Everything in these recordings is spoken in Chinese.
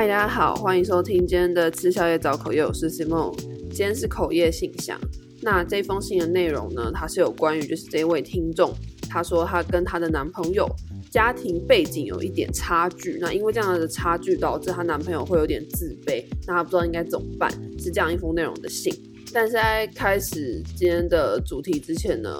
嗨，大家好，欢迎收听今天的吃宵夜找口业，我是 Simon。今天是口业信箱。那这封信的内容呢，它是有关于就是这位听众，她说她跟她的男朋友家庭背景有一点差距，那因为这样的差距导致她男朋友会有点自卑，那她不知道应该怎么办，是这样一封内容的信。但是在开始今天的主题之前呢，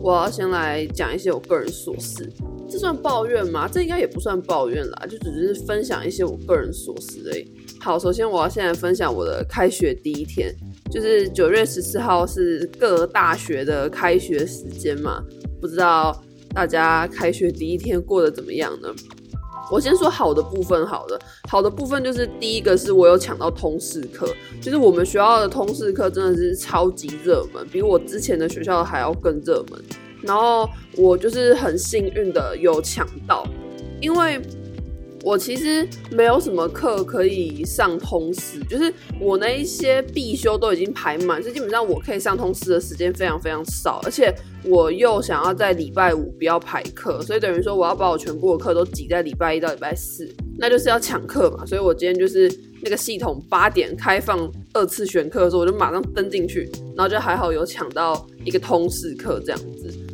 我要先来讲一些我个人琐事。这算抱怨吗？这应该也不算抱怨啦，就只是分享一些我个人琐事而已。好，首先我要现在分享我的开学第一天，就是九月十四号是各大学的开学时间嘛，不知道大家开学第一天过得怎么样呢？我先说好的部分，好的，好的部分就是第一个是我有抢到通识课，就是我们学校的通识课真的是超级热门，比我之前的学校还要更热门。然后我就是很幸运的有抢到，因为我其实没有什么课可以上通识，就是我那一些必修都已经排满，所以基本上我可以上通识的时间非常非常少，而且我又想要在礼拜五不要排课，所以等于说我要把我全部的课都挤在礼拜一到礼拜四，那就是要抢课嘛，所以我今天就是那个系统八点开放二次选课的时候，我就马上登进去，然后就还好有抢到一个通识课这样。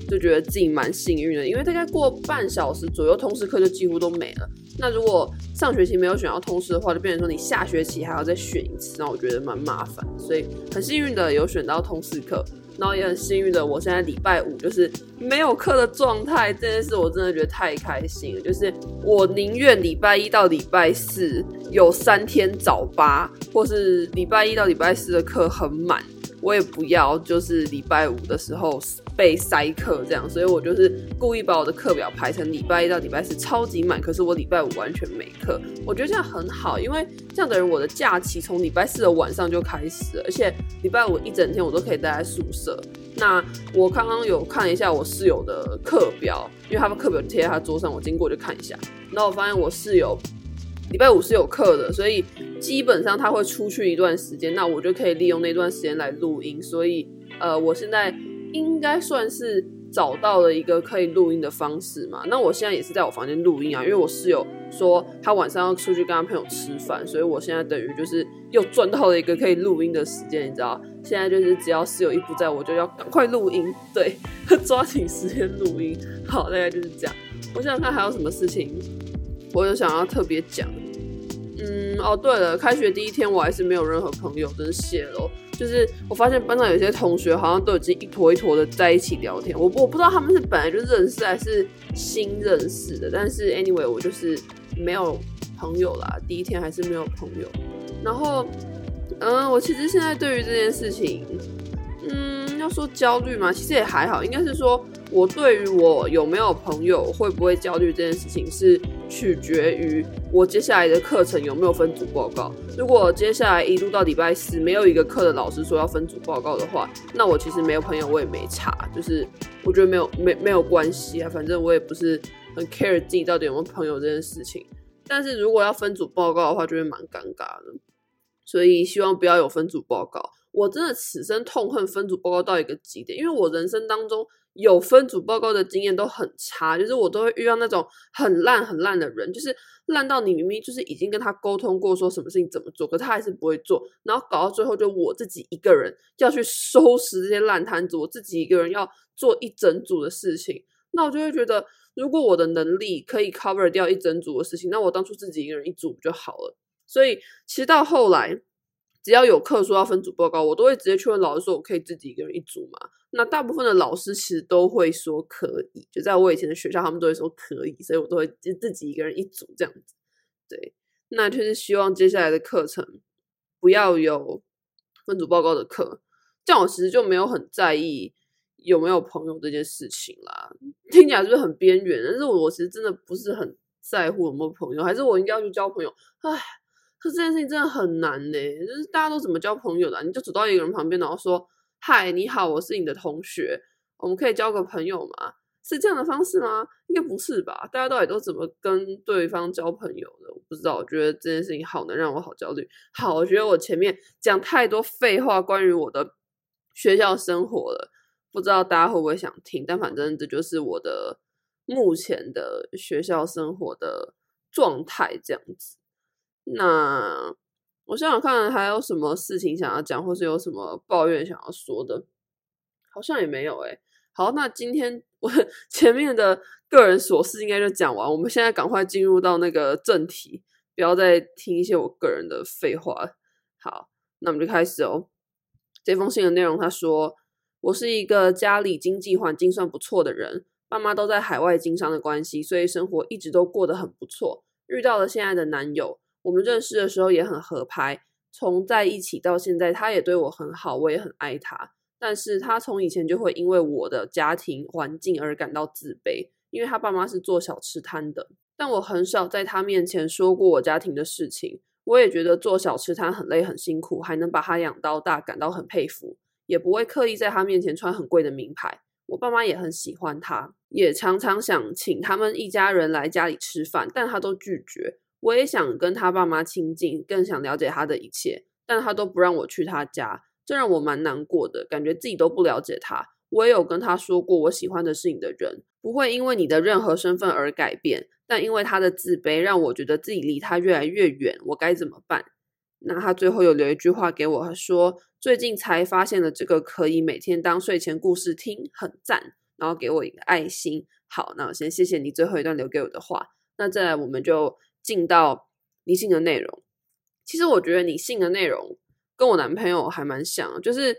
就觉得自己蛮幸运的，因为大概过半小时左右，通识课就几乎都没了。那如果上学期没有选到通识的话，就变成说你下学期还要再选一次，那我觉得蛮麻烦。所以很幸运的有选到通识课，然后也很幸运的，我现在礼拜五就是没有课的状态，这件事我真的觉得太开心了。就是我宁愿礼拜一到礼拜四有三天早八，或是礼拜一到礼拜四的课很满。我也不要，就是礼拜五的时候被塞课这样，所以我就是故意把我的课表排成礼拜一到礼拜四超级满，可是我礼拜五完全没课。我觉得这样很好，因为这样等于我的假期从礼拜四的晚上就开始了，而且礼拜五一整天我都可以待在宿舍。那我刚刚有看一下我室友的课表，因为他们课表贴在他桌上，我经过就看一下，然后我发现我室友。礼拜五是有课的，所以基本上他会出去一段时间，那我就可以利用那段时间来录音。所以，呃，我现在应该算是找到了一个可以录音的方式嘛。那我现在也是在我房间录音啊，因为我室友说他晚上要出去跟他朋友吃饭，所以我现在等于就是又赚到了一个可以录音的时间，你知道？现在就是只要室友一不在，我就要赶快录音，对，抓紧时间录音。好，大概就是这样。我想想看还有什么事情。我有想要特别讲，嗯，哦，对了，开学第一天我还是没有任何朋友，真是谢喽。就是我发现班上有些同学好像都已经一坨一坨的在一起聊天，我我不知道他们是本来就认识还是新认识的，但是 anyway 我就是没有朋友啦，第一天还是没有朋友。然后，嗯，我其实现在对于这件事情，嗯，要说焦虑嘛，其实也还好，应该是说。我对于我有没有朋友会不会焦虑这件事情，是取决于我接下来的课程有没有分组报告。如果接下来一路到礼拜四没有一个课的老师说要分组报告的话，那我其实没有朋友我也没差，就是我觉得没有没没有关系啊，反正我也不是很 care 自己到底有没有朋友这件事情。但是如果要分组报告的话，就会蛮尴尬的，所以希望不要有分组报告。我真的此生痛恨分组报告到一个极点，因为我人生当中。有分组报告的经验都很差，就是我都会遇到那种很烂很烂的人，就是烂到你明明就是已经跟他沟通过，说什么事情怎么做，可他还是不会做，然后搞到最后就我自己一个人要去收拾这些烂摊子，我自己一个人要做一整组的事情，那我就会觉得，如果我的能力可以 cover 掉一整组的事情，那我当初自己一个人一组不就好了。所以其实到后来。只要有课说要分组报告，我都会直接去问老师说：“我可以自己一个人一组吗？”那大部分的老师其实都会说可以。就在我以前的学校，他们都会说可以，所以我都会自己一个人一组这样子。对，那就是希望接下来的课程不要有分组报告的课，这样我其实就没有很在意有没有朋友这件事情啦。听起来是不是很边缘？但是我其实真的不是很在乎有没有朋友，还是我应该要去交朋友？唉。可这件事情真的很难呢，就是大家都怎么交朋友的？你就走到一个人旁边，然后说：“嗨，你好，我是你的同学，我们可以交个朋友吗？”是这样的方式吗？应该不是吧？大家到底都怎么跟对方交朋友的？我不知道。我觉得这件事情好能让我好焦虑。好，我觉得我前面讲太多废话，关于我的学校生活了，不知道大家会不会想听？但反正这就是我的目前的学校生活的状态，这样子。那我想想看，还有什么事情想要讲，或是有什么抱怨想要说的？好像也没有诶。好，那今天我 前面的个人琐事应该就讲完，我们现在赶快进入到那个正题，不要再听一些我个人的废话。好，那我们就开始哦。这封信的内容，他说：“我是一个家里经济环境算不错的人，爸妈都在海外经商的关系，所以生活一直都过得很不错。遇到了现在的男友。”我们认识的时候也很合拍，从在一起到现在，他也对我很好，我也很爱他。但是他从以前就会因为我的家庭环境而感到自卑，因为他爸妈是做小吃摊的。但我很少在他面前说过我家庭的事情。我也觉得做小吃摊很累很辛苦，还能把他养到大，感到很佩服。也不会刻意在他面前穿很贵的名牌。我爸妈也很喜欢他，也常常想请他们一家人来家里吃饭，但他都拒绝。我也想跟他爸妈亲近，更想了解他的一切，但他都不让我去他家，这让我蛮难过的，感觉自己都不了解他。我也有跟他说过，我喜欢的是你的人，不会因为你的任何身份而改变，但因为他的自卑，让我觉得自己离他越来越远，我该怎么办？那他最后有留一句话给我，说最近才发现了这个可以每天当睡前故事听，很赞，然后给我一个爱心。好，那我先谢谢你最后一段留给我的话。那再来，我们就。进到你信的内容，其实我觉得你信的内容跟我男朋友还蛮像，就是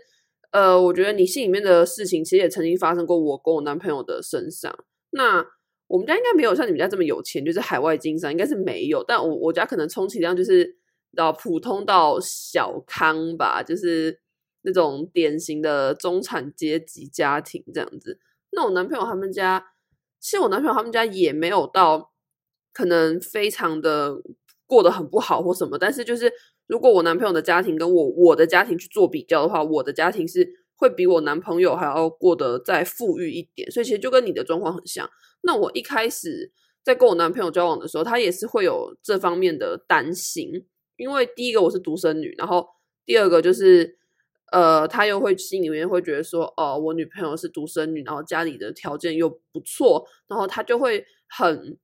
呃，我觉得你信里面的事情其实也曾经发生过我跟我男朋友的身上。那我们家应该没有像你们家这么有钱，就是海外经商应该是没有，但我我家可能充其量就是到普通到小康吧，就是那种典型的中产阶级家庭这样子。那我男朋友他们家，其实我男朋友他们家也没有到。可能非常的过得很不好或什么，但是就是如果我男朋友的家庭跟我我的家庭去做比较的话，我的家庭是会比我男朋友还要过得再富裕一点，所以其实就跟你的状况很像。那我一开始在跟我男朋友交往的时候，他也是会有这方面的担心，因为第一个我是独生女，然后第二个就是呃，他又会心里面会觉得说，哦，我女朋友是独生女，然后家里的条件又不错，然后他就会很。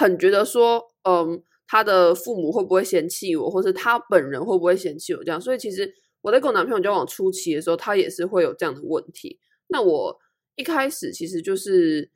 很觉得说，嗯，他的父母会不会嫌弃我，或是他本人会不会嫌弃我这样？所以其实我在跟我男朋友交往初期的时候，他也是会有这样的问题。那我一开始其实就是，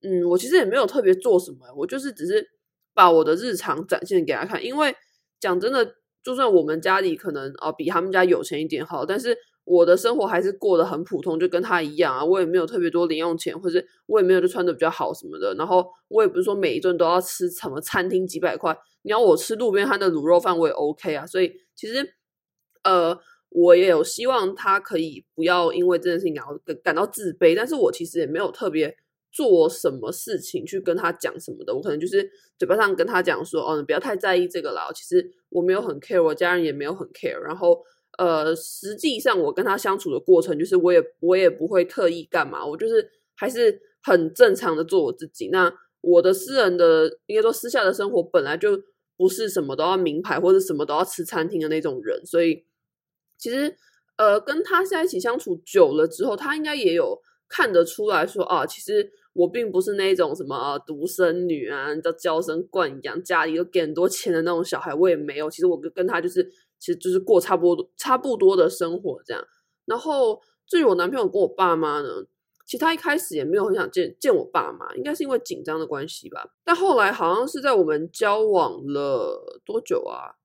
嗯，我其实也没有特别做什么，我就是只是把我的日常展现给他看。因为讲真的，就算我们家里可能啊比他们家有钱一点好，但是。我的生活还是过得很普通，就跟他一样啊。我也没有特别多零用钱，或者我也没有就穿得比较好什么的。然后我也不是说每一顿都要吃什么餐厅几百块，你要我吃路边摊的卤肉饭我也 OK 啊。所以其实，呃，我也有希望他可以不要因为这件事情然后感到自卑。但是我其实也没有特别做什么事情去跟他讲什么的。我可能就是嘴巴上跟他讲说，哦，你不要太在意这个啦。其实我没有很 care，我家人也没有很 care。然后。呃，实际上我跟他相处的过程，就是我也我也不会特意干嘛，我就是还是很正常的做我自己。那我的私人的，应该说私下的生活，本来就不是什么都要名牌或者什么都要吃餐厅的那种人，所以其实呃，跟他在一起相处久了之后，他应该也有看得出来说啊，其实我并不是那种什么啊独生女啊，叫娇生惯养，家里又给很多钱的那种小孩，我也没有。其实我跟跟他就是。其实就是过差不多差不多的生活这样，然后至于我男朋友跟我爸妈呢，其实他一开始也没有很想见见我爸妈，应该是因为紧张的关系吧。但后来好像是在我们交往了多久啊？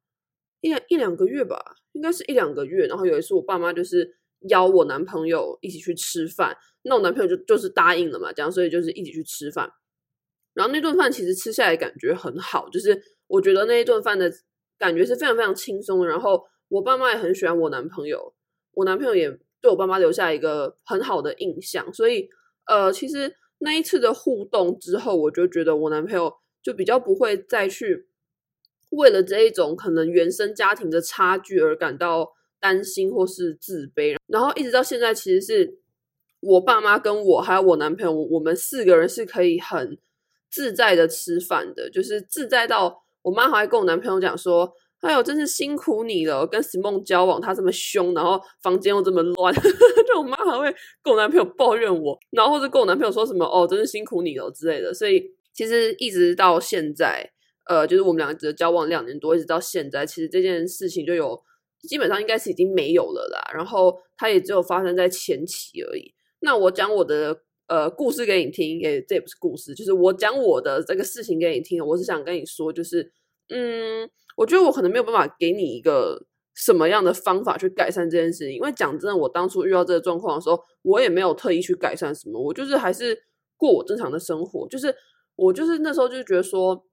一两一两个月吧，应该是一两个月。然后有一次我爸妈就是邀我男朋友一起去吃饭，那我男朋友就就是答应了嘛，这样所以就是一起去吃饭。然后那顿饭其实吃下来感觉很好，就是我觉得那一顿饭的。感觉是非常非常轻松，然后我爸妈也很喜欢我男朋友，我男朋友也对我爸妈留下一个很好的印象，所以呃，其实那一次的互动之后，我就觉得我男朋友就比较不会再去为了这一种可能原生家庭的差距而感到担心或是自卑，然后一直到现在，其实是我爸妈跟我还有我男朋友，我们四个人是可以很自在的吃饭的，就是自在到。我妈还跟我男朋友讲说：“哎呦，真是辛苦你了，跟 Simon 交往，他这么凶，然后房间又这么乱。”就我妈还会跟我男朋友抱怨我，然后或者跟我男朋友说什么：“哦，真是辛苦你了之类的。”所以其实一直到现在，呃，就是我们两个只交往两年多，一直到现在，其实这件事情就有基本上应该是已经没有了啦。然后它也只有发生在前期而已。那我讲我的呃故事给你听，也这也不是故事，就是我讲我的这个事情给你听。我是想跟你说，就是嗯，我觉得我可能没有办法给你一个什么样的方法去改善这件事情，因为讲真的，我当初遇到这个状况的时候，我也没有特意去改善什么，我就是还是过我正常的生活，就是我就是那时候就觉得说。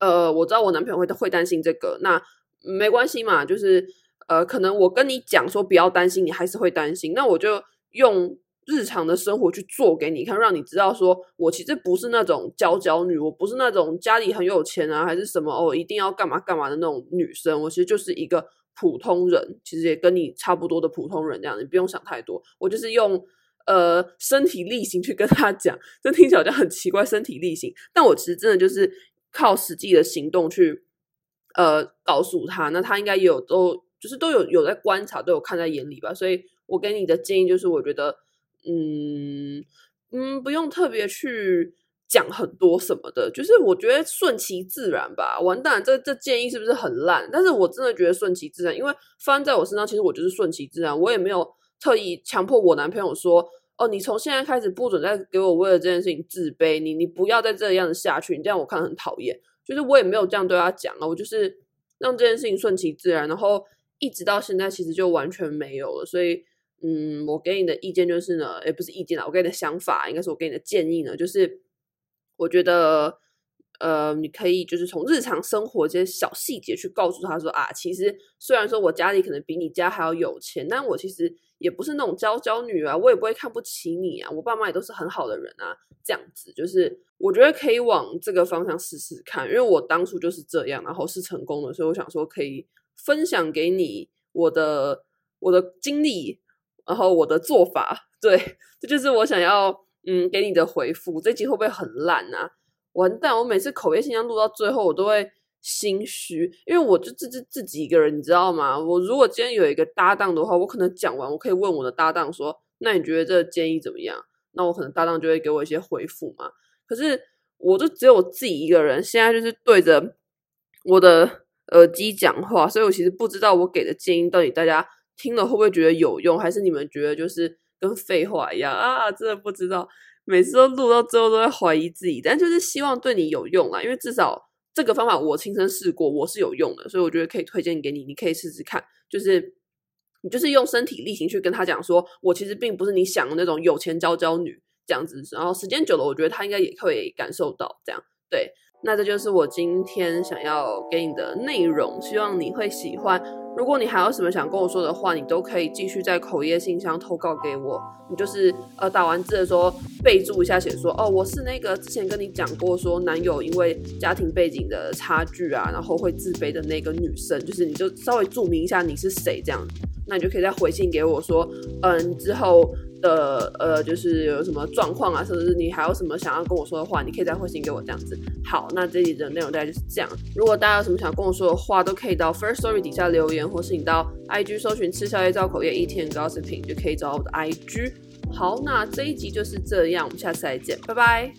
呃，我知道我男朋友会会担心这个，那没关系嘛，就是呃，可能我跟你讲说不要担心，你还是会担心，那我就用日常的生活去做给你看，让你知道说我其实不是那种娇娇女，我不是那种家里很有钱啊，还是什么哦，一定要干嘛干嘛的那种女生，我其实就是一个普通人，其实也跟你差不多的普通人这样，你不用想太多，我就是用呃身体力行去跟他讲，这听起来好像很奇怪，身体力行，但我其实真的就是。靠实际的行动去，呃，告诉他，那他应该也有都就是都有有在观察，都有看在眼里吧。所以我给你的建议就是，我觉得，嗯嗯，不用特别去讲很多什么的，就是我觉得顺其自然吧。完蛋，这这建议是不是很烂？但是我真的觉得顺其自然，因为发生在我身上，其实我就是顺其自然，我也没有特意强迫我男朋友说。哦，你从现在开始不准再给我为了这件事情自卑，你你不要再这样子下去，你这样我看很讨厌。就是我也没有这样对他讲啊，我就是让这件事情顺其自然，然后一直到现在其实就完全没有了。所以，嗯，我给你的意见就是呢，也不是意见啦，我给你的想法应该是我给你的建议呢，就是我觉得，呃，你可以就是从日常生活这些小细节去告诉他说啊，其实虽然说我家里可能比你家还要有钱，但我其实。也不是那种娇娇女啊，我也不会看不起你啊，我爸妈也都是很好的人啊，这样子就是我觉得可以往这个方向试试看，因为我当初就是这样，然后是成功的，所以我想说可以分享给你我的我的经历，然后我的做法，对，这就是我想要嗯给你的回复。这集会不会很烂啊？完蛋，我每次口业信箱录到最后，我都会。心虚，因为我就自自自己一个人，你知道吗？我如果今天有一个搭档的话，我可能讲完，我可以问我的搭档说：“那你觉得这个建议怎么样？”那我可能搭档就会给我一些回复嘛。可是我就只有我自己一个人，现在就是对着我的耳机讲话，所以我其实不知道我给的建议到底大家听了会不会觉得有用，还是你们觉得就是跟废话一样啊？真的不知道，每次都录到最后都会怀疑自己，但就是希望对你有用啦，因为至少。这个方法我亲身试过，我是有用的，所以我觉得可以推荐给你，你可以试试看。就是你就是用身体力行去跟他讲说，我其实并不是你想的那种有钱娇娇女这样子。然后时间久了，我觉得他应该也会感受到这样。对，那这就是我今天想要给你的内容，希望你会喜欢。如果你还有什么想跟我说的话，你都可以继续在口业信箱投稿给我。你就是呃打完字的时候备注一下，写说哦，我是那个之前跟你讲过说男友因为家庭背景的差距啊，然后会自卑的那个女生，就是你就稍微注明一下你是谁这样，那你就可以再回信给我说，嗯，之后。的呃，就是有什么状况啊，甚至是你还有什么想要跟我说的话，你可以再回信给我这样子。好，那这里的内容大概就是这样。如果大家有什么想跟我说的话，都可以到 First Story 底下留言，或是你到 IG 搜寻“吃宵夜造口业一天”短视频就可以找到我的 IG。好，那这一集就是这样，我们下次再见，拜拜。